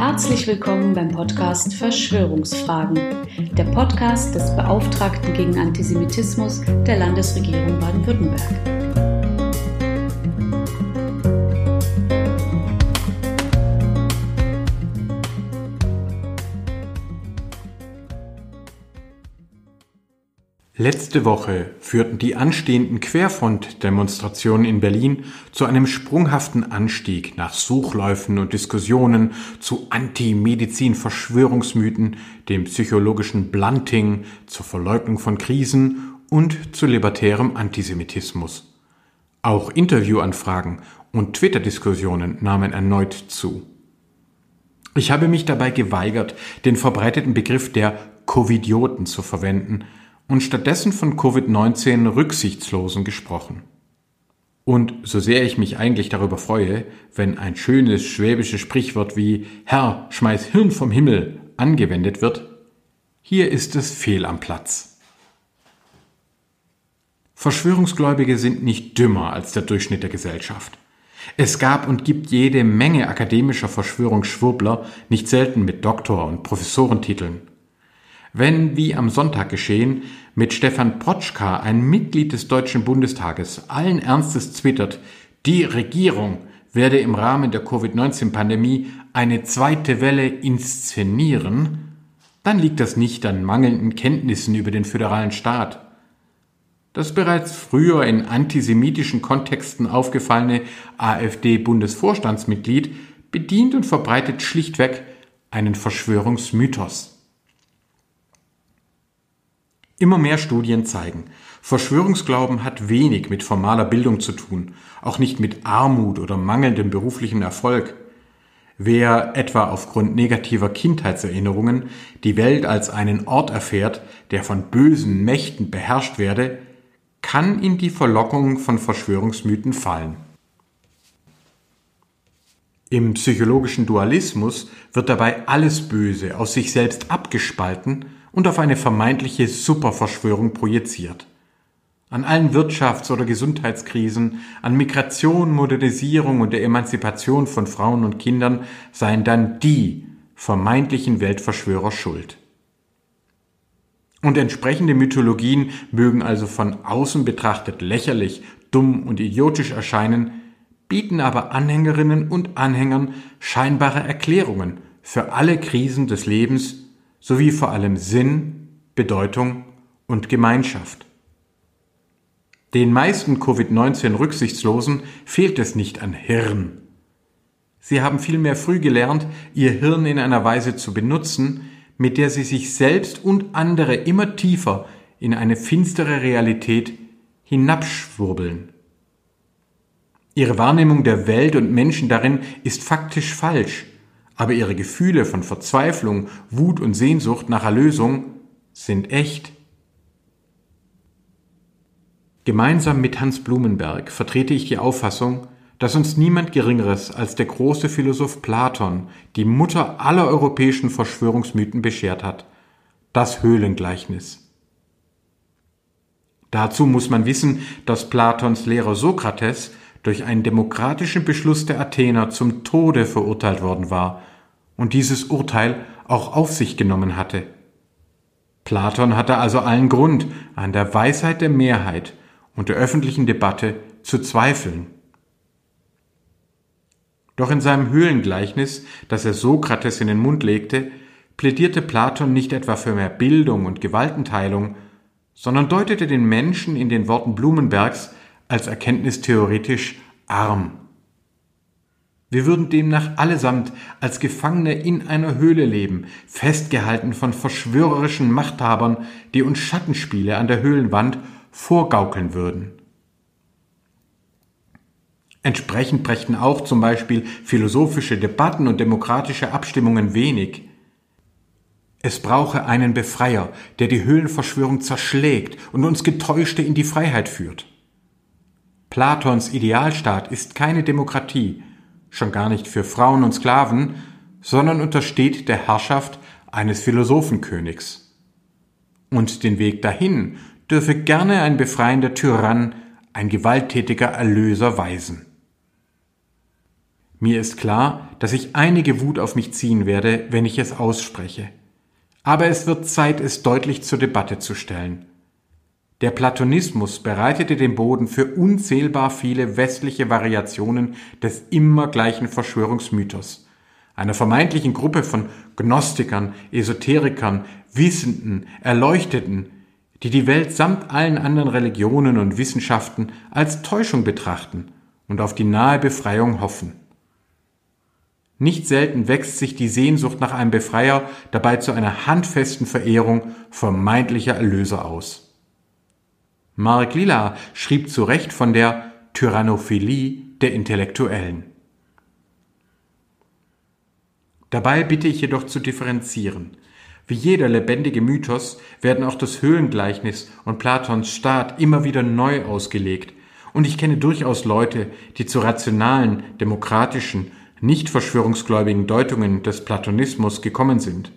Herzlich willkommen beim Podcast Verschwörungsfragen, der Podcast des Beauftragten gegen Antisemitismus der Landesregierung Baden-Württemberg. Letzte Woche führten die anstehenden Querfront-Demonstrationen in Berlin zu einem sprunghaften Anstieg nach Suchläufen und Diskussionen zu Anti-Medizin-Verschwörungsmythen, dem psychologischen Blunting, zur Verleugnung von Krisen und zu libertärem Antisemitismus. Auch Interviewanfragen und Twitter-Diskussionen nahmen erneut zu. Ich habe mich dabei geweigert, den verbreiteten Begriff der Covidioten zu verwenden – und stattdessen von Covid-19 Rücksichtslosen gesprochen. Und so sehr ich mich eigentlich darüber freue, wenn ein schönes schwäbisches Sprichwort wie Herr, schmeiß Hirn vom Himmel angewendet wird, hier ist es fehl am Platz. Verschwörungsgläubige sind nicht dümmer als der Durchschnitt der Gesellschaft. Es gab und gibt jede Menge akademischer Verschwörungsschwurbler, nicht selten mit Doktor- und Professorentiteln. Wenn, wie am Sonntag geschehen, mit Stefan Protschka, ein Mitglied des Deutschen Bundestages, allen Ernstes twittert, die Regierung werde im Rahmen der Covid-19-Pandemie eine zweite Welle inszenieren, dann liegt das nicht an mangelnden Kenntnissen über den föderalen Staat. Das bereits früher in antisemitischen Kontexten aufgefallene AfD-Bundesvorstandsmitglied bedient und verbreitet schlichtweg einen Verschwörungsmythos. Immer mehr Studien zeigen, Verschwörungsglauben hat wenig mit formaler Bildung zu tun, auch nicht mit Armut oder mangelndem beruflichen Erfolg. Wer etwa aufgrund negativer Kindheitserinnerungen die Welt als einen Ort erfährt, der von bösen Mächten beherrscht werde, kann in die Verlockung von Verschwörungsmythen fallen. Im psychologischen Dualismus wird dabei alles Böse aus sich selbst abgespalten und auf eine vermeintliche Superverschwörung projiziert. An allen Wirtschafts- oder Gesundheitskrisen, an Migration, Modernisierung und der Emanzipation von Frauen und Kindern seien dann die vermeintlichen Weltverschwörer schuld. Und entsprechende Mythologien mögen also von außen betrachtet lächerlich, dumm und idiotisch erscheinen, bieten aber Anhängerinnen und Anhängern scheinbare Erklärungen für alle Krisen des Lebens sowie vor allem Sinn, Bedeutung und Gemeinschaft. Den meisten Covid-19 Rücksichtslosen fehlt es nicht an Hirn. Sie haben vielmehr früh gelernt, ihr Hirn in einer Weise zu benutzen, mit der sie sich selbst und andere immer tiefer in eine finstere Realität hinabschwurbeln. Ihre Wahrnehmung der Welt und Menschen darin ist faktisch falsch, aber ihre Gefühle von Verzweiflung, Wut und Sehnsucht nach Erlösung sind echt. Gemeinsam mit Hans Blumenberg vertrete ich die Auffassung, dass uns niemand Geringeres als der große Philosoph Platon die Mutter aller europäischen Verschwörungsmythen beschert hat, das Höhlengleichnis. Dazu muss man wissen, dass Platons Lehrer Sokrates durch einen demokratischen Beschluss der Athener zum Tode verurteilt worden war und dieses Urteil auch auf sich genommen hatte. Platon hatte also allen Grund, an der Weisheit der Mehrheit und der öffentlichen Debatte zu zweifeln. Doch in seinem Höhlengleichnis, das er Sokrates in den Mund legte, plädierte Platon nicht etwa für mehr Bildung und Gewaltenteilung, sondern deutete den Menschen in den Worten Blumenbergs als erkenntnistheoretisch arm. Wir würden demnach allesamt als Gefangene in einer Höhle leben, festgehalten von verschwörerischen Machthabern, die uns Schattenspiele an der Höhlenwand vorgaukeln würden. Entsprechend brächten auch zum Beispiel philosophische Debatten und demokratische Abstimmungen wenig. Es brauche einen Befreier, der die Höhlenverschwörung zerschlägt und uns Getäuschte in die Freiheit führt. Platons Idealstaat ist keine Demokratie, schon gar nicht für Frauen und Sklaven, sondern untersteht der Herrschaft eines Philosophenkönigs. Und den Weg dahin dürfe gerne ein befreiender Tyrann, ein gewalttätiger Erlöser weisen. Mir ist klar, dass ich einige Wut auf mich ziehen werde, wenn ich es ausspreche. Aber es wird Zeit, es deutlich zur Debatte zu stellen. Der Platonismus bereitete den Boden für unzählbar viele westliche Variationen des immer gleichen Verschwörungsmythos, einer vermeintlichen Gruppe von Gnostikern, Esoterikern, Wissenden, Erleuchteten, die die Welt samt allen anderen Religionen und Wissenschaften als Täuschung betrachten und auf die nahe Befreiung hoffen. Nicht selten wächst sich die Sehnsucht nach einem Befreier dabei zu einer handfesten Verehrung vermeintlicher Erlöser aus. Mark Lilla schrieb zu Recht von der Tyrannophilie der Intellektuellen. Dabei bitte ich jedoch zu differenzieren. Wie jeder lebendige Mythos werden auch das Höhlengleichnis und Platons Staat immer wieder neu ausgelegt, und ich kenne durchaus Leute, die zu rationalen, demokratischen, nicht verschwörungsgläubigen Deutungen des Platonismus gekommen sind.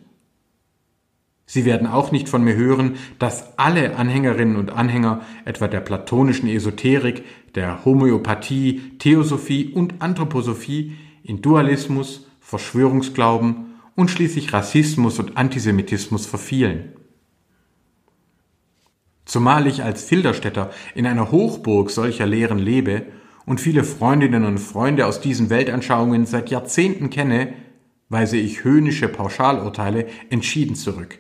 Sie werden auch nicht von mir hören, dass alle Anhängerinnen und Anhänger etwa der platonischen Esoterik, der Homöopathie, Theosophie und Anthroposophie in Dualismus, Verschwörungsglauben und schließlich Rassismus und Antisemitismus verfielen. Zumal ich als Filderstädter in einer Hochburg solcher Lehren lebe und viele Freundinnen und Freunde aus diesen Weltanschauungen seit Jahrzehnten kenne, weise ich höhnische Pauschalurteile entschieden zurück.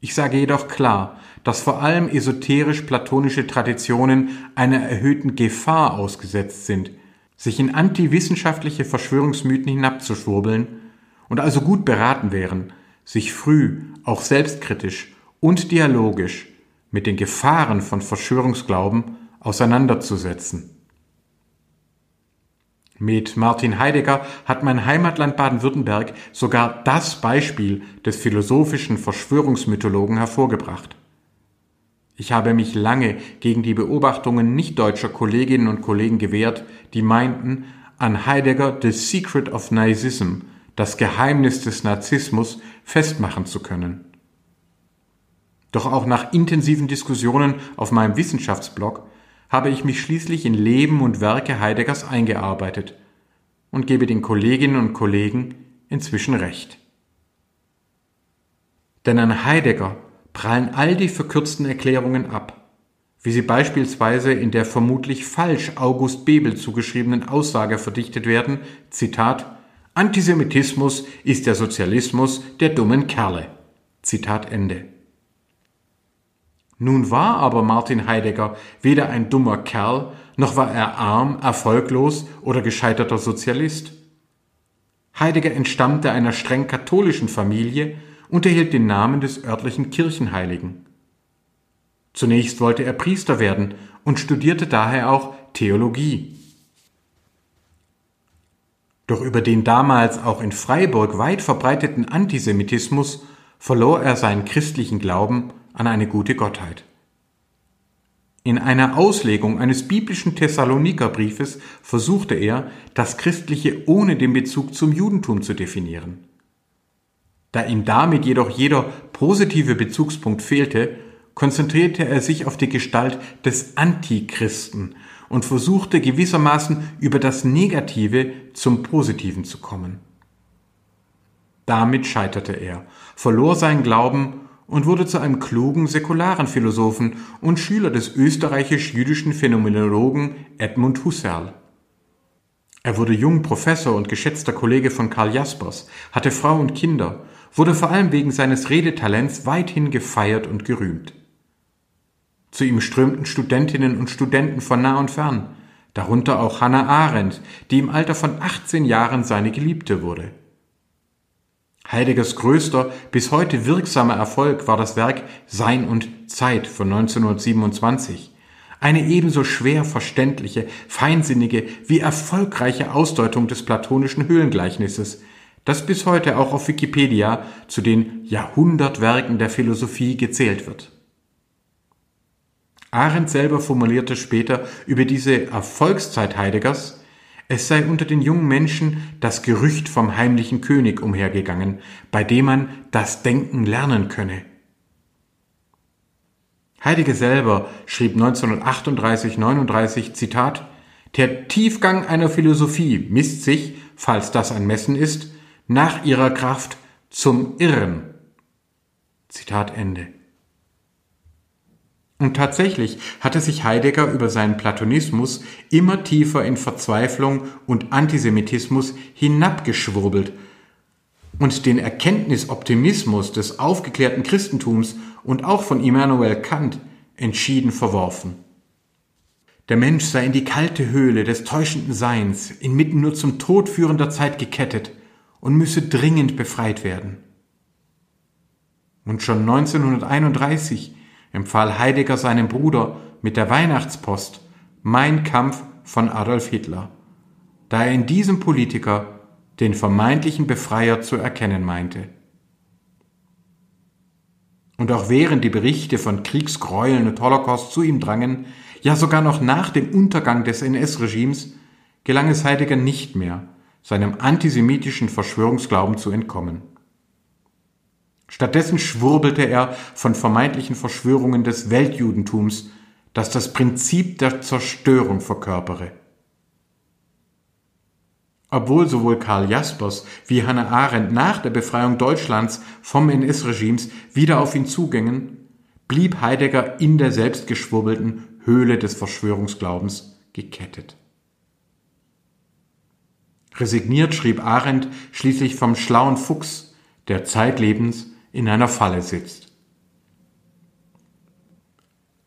Ich sage jedoch klar, dass vor allem esoterisch-platonische Traditionen einer erhöhten Gefahr ausgesetzt sind, sich in antiwissenschaftliche Verschwörungsmythen hinabzuschwurbeln und also gut beraten wären, sich früh, auch selbstkritisch und dialogisch mit den Gefahren von Verschwörungsglauben auseinanderzusetzen. Mit Martin Heidegger hat mein Heimatland Baden-Württemberg sogar das Beispiel des philosophischen Verschwörungsmythologen hervorgebracht. Ich habe mich lange gegen die Beobachtungen nicht deutscher Kolleginnen und Kollegen gewehrt, die meinten, an Heidegger The Secret of Nazism, das Geheimnis des Narzissmus, festmachen zu können. Doch auch nach intensiven Diskussionen auf meinem Wissenschaftsblog habe ich mich schließlich in Leben und Werke Heideggers eingearbeitet und gebe den Kolleginnen und Kollegen inzwischen recht. Denn an Heidegger prallen all die verkürzten Erklärungen ab, wie sie beispielsweise in der vermutlich falsch August Bebel zugeschriebenen Aussage verdichtet werden, Zitat, Antisemitismus ist der Sozialismus der dummen Kerle. Zitat Ende. Nun war aber Martin Heidegger weder ein dummer Kerl, noch war er arm, erfolglos oder gescheiterter Sozialist. Heidegger entstammte einer streng katholischen Familie und erhielt den Namen des örtlichen Kirchenheiligen. Zunächst wollte er Priester werden und studierte daher auch Theologie. Doch über den damals auch in Freiburg weit verbreiteten Antisemitismus verlor er seinen christlichen Glauben an eine gute Gottheit. In einer Auslegung eines biblischen Thessalonikerbriefes versuchte er, das Christliche ohne den Bezug zum Judentum zu definieren. Da ihm damit jedoch jeder positive Bezugspunkt fehlte, konzentrierte er sich auf die Gestalt des Antichristen und versuchte gewissermaßen über das Negative zum Positiven zu kommen. Damit scheiterte er, verlor seinen Glauben und wurde zu einem klugen säkularen Philosophen und Schüler des österreichisch-jüdischen Phänomenologen Edmund Husserl. Er wurde jung Professor und geschätzter Kollege von Karl Jaspers, hatte Frau und Kinder, wurde vor allem wegen seines Redetalents weithin gefeiert und gerühmt. Zu ihm strömten Studentinnen und Studenten von nah und fern, darunter auch Hannah Arendt, die im Alter von 18 Jahren seine Geliebte wurde. Heideggers größter, bis heute wirksamer Erfolg war das Werk Sein und Zeit von 1927. Eine ebenso schwer verständliche, feinsinnige wie erfolgreiche Ausdeutung des platonischen Höhlengleichnisses, das bis heute auch auf Wikipedia zu den Jahrhundertwerken der Philosophie gezählt wird. Arendt selber formulierte später über diese Erfolgszeit Heideggers, es sei unter den jungen Menschen das Gerücht vom heimlichen König umhergegangen, bei dem man das Denken lernen könne. Heidegger selber schrieb 1938-39 Zitat Der Tiefgang einer Philosophie misst sich, falls das ein Messen ist, nach ihrer Kraft zum Irren. Zitat Ende. Und tatsächlich hatte sich Heidegger über seinen Platonismus immer tiefer in Verzweiflung und Antisemitismus hinabgeschwurbelt und den Erkenntnisoptimismus des aufgeklärten Christentums und auch von Immanuel Kant entschieden verworfen. Der Mensch sei in die kalte Höhle des täuschenden Seins, inmitten nur zum Tod führender Zeit gekettet und müsse dringend befreit werden. Und schon 1931 empfahl Heidegger seinem Bruder mit der Weihnachtspost Mein Kampf von Adolf Hitler, da er in diesem Politiker den vermeintlichen Befreier zu erkennen meinte. Und auch während die Berichte von Kriegsgräueln und Holocaust zu ihm drangen, ja sogar noch nach dem Untergang des NS-Regimes, gelang es Heidegger nicht mehr, seinem antisemitischen Verschwörungsglauben zu entkommen. Stattdessen schwurbelte er von vermeintlichen Verschwörungen des Weltjudentums, das das Prinzip der Zerstörung verkörpere. Obwohl sowohl Karl Jaspers wie Hannah Arendt nach der Befreiung Deutschlands vom NS-Regimes wieder auf ihn zugingen, blieb Heidegger in der selbstgeschwurbelten Höhle des Verschwörungsglaubens gekettet. Resigniert schrieb Arendt schließlich vom schlauen Fuchs, der zeitlebens in einer Falle sitzt.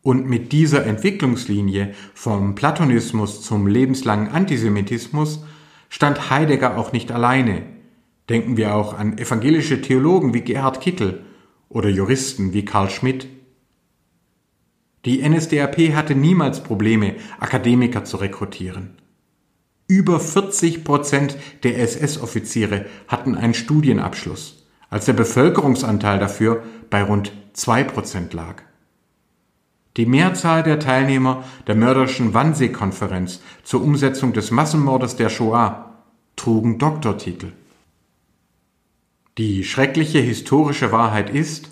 Und mit dieser Entwicklungslinie vom Platonismus zum lebenslangen Antisemitismus stand Heidegger auch nicht alleine. Denken wir auch an evangelische Theologen wie Gerhard Kittel oder Juristen wie Karl Schmidt. Die NSDAP hatte niemals Probleme, Akademiker zu rekrutieren. Über 40 Prozent der SS-Offiziere hatten einen Studienabschluss als der Bevölkerungsanteil dafür bei rund zwei Prozent lag. Die Mehrzahl der Teilnehmer der mörderischen Wannsee-Konferenz zur Umsetzung des Massenmordes der Shoah trugen Doktortitel. Die schreckliche historische Wahrheit ist,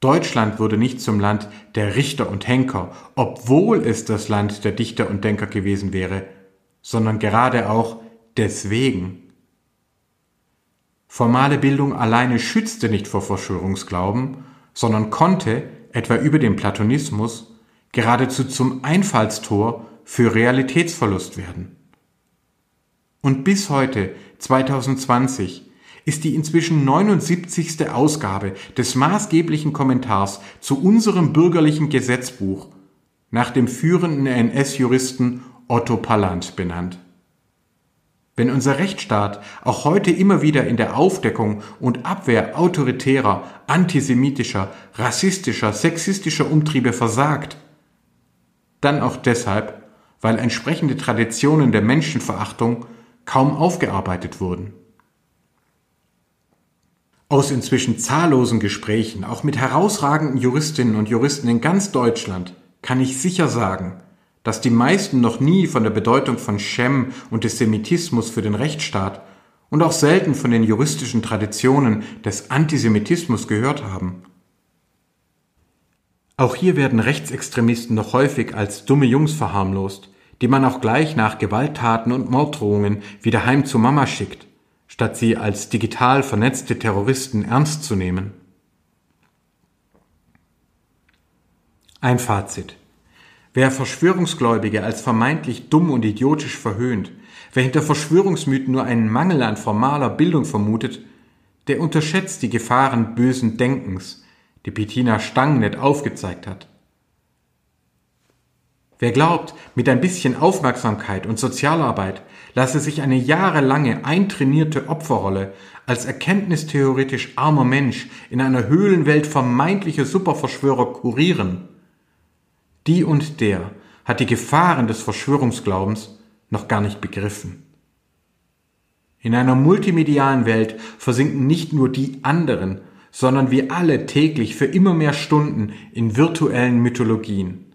Deutschland wurde nicht zum Land der Richter und Henker, obwohl es das Land der Dichter und Denker gewesen wäre, sondern gerade auch deswegen. Formale Bildung alleine schützte nicht vor Verschwörungsglauben, sondern konnte, etwa über den Platonismus, geradezu zum Einfallstor für Realitätsverlust werden. Und bis heute, 2020, ist die inzwischen 79. Ausgabe des maßgeblichen Kommentars zu unserem bürgerlichen Gesetzbuch nach dem führenden NS-Juristen Otto Palland benannt. Wenn unser Rechtsstaat auch heute immer wieder in der Aufdeckung und Abwehr autoritärer, antisemitischer, rassistischer, sexistischer Umtriebe versagt, dann auch deshalb, weil entsprechende Traditionen der Menschenverachtung kaum aufgearbeitet wurden. Aus inzwischen zahllosen Gesprächen, auch mit herausragenden Juristinnen und Juristen in ganz Deutschland, kann ich sicher sagen, dass die meisten noch nie von der Bedeutung von Shem und des Semitismus für den Rechtsstaat und auch selten von den juristischen Traditionen des Antisemitismus gehört haben. Auch hier werden Rechtsextremisten noch häufig als dumme Jungs verharmlost, die man auch gleich nach Gewalttaten und Morddrohungen wieder heim zu Mama schickt, statt sie als digital vernetzte Terroristen ernst zu nehmen. Ein Fazit. Wer Verschwörungsgläubige als vermeintlich dumm und idiotisch verhöhnt, wer hinter Verschwörungsmythen nur einen Mangel an formaler Bildung vermutet, der unterschätzt die Gefahren bösen Denkens, die Bettina Stangenet aufgezeigt hat. Wer glaubt, mit ein bisschen Aufmerksamkeit und Sozialarbeit lasse sich eine jahrelange eintrainierte Opferrolle als erkenntnistheoretisch armer Mensch in einer Höhlenwelt vermeintlicher Superverschwörer kurieren, die und der hat die Gefahren des Verschwörungsglaubens noch gar nicht begriffen. In einer multimedialen Welt versinken nicht nur die anderen, sondern wir alle täglich für immer mehr Stunden in virtuellen Mythologien.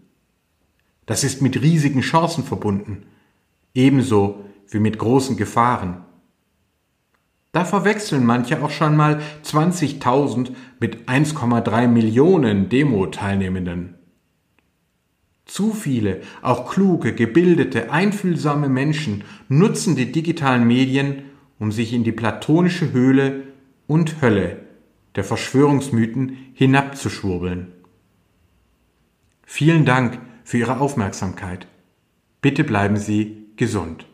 Das ist mit riesigen Chancen verbunden, ebenso wie mit großen Gefahren. Da verwechseln manche auch schon mal 20.000 mit 1,3 Millionen Demo-Teilnehmenden. Zu viele, auch kluge, gebildete, einfühlsame Menschen nutzen die digitalen Medien, um sich in die platonische Höhle und Hölle der Verschwörungsmythen hinabzuschwurbeln. Vielen Dank für Ihre Aufmerksamkeit. Bitte bleiben Sie gesund.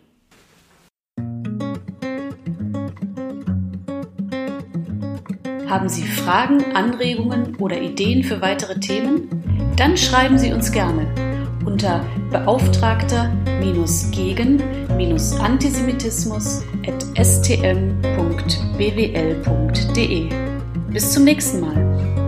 Haben Sie Fragen, Anregungen oder Ideen für weitere Themen? Dann schreiben Sie uns gerne unter beauftragter-gegen-antisemitismus.stm.bwl.de. Bis zum nächsten Mal.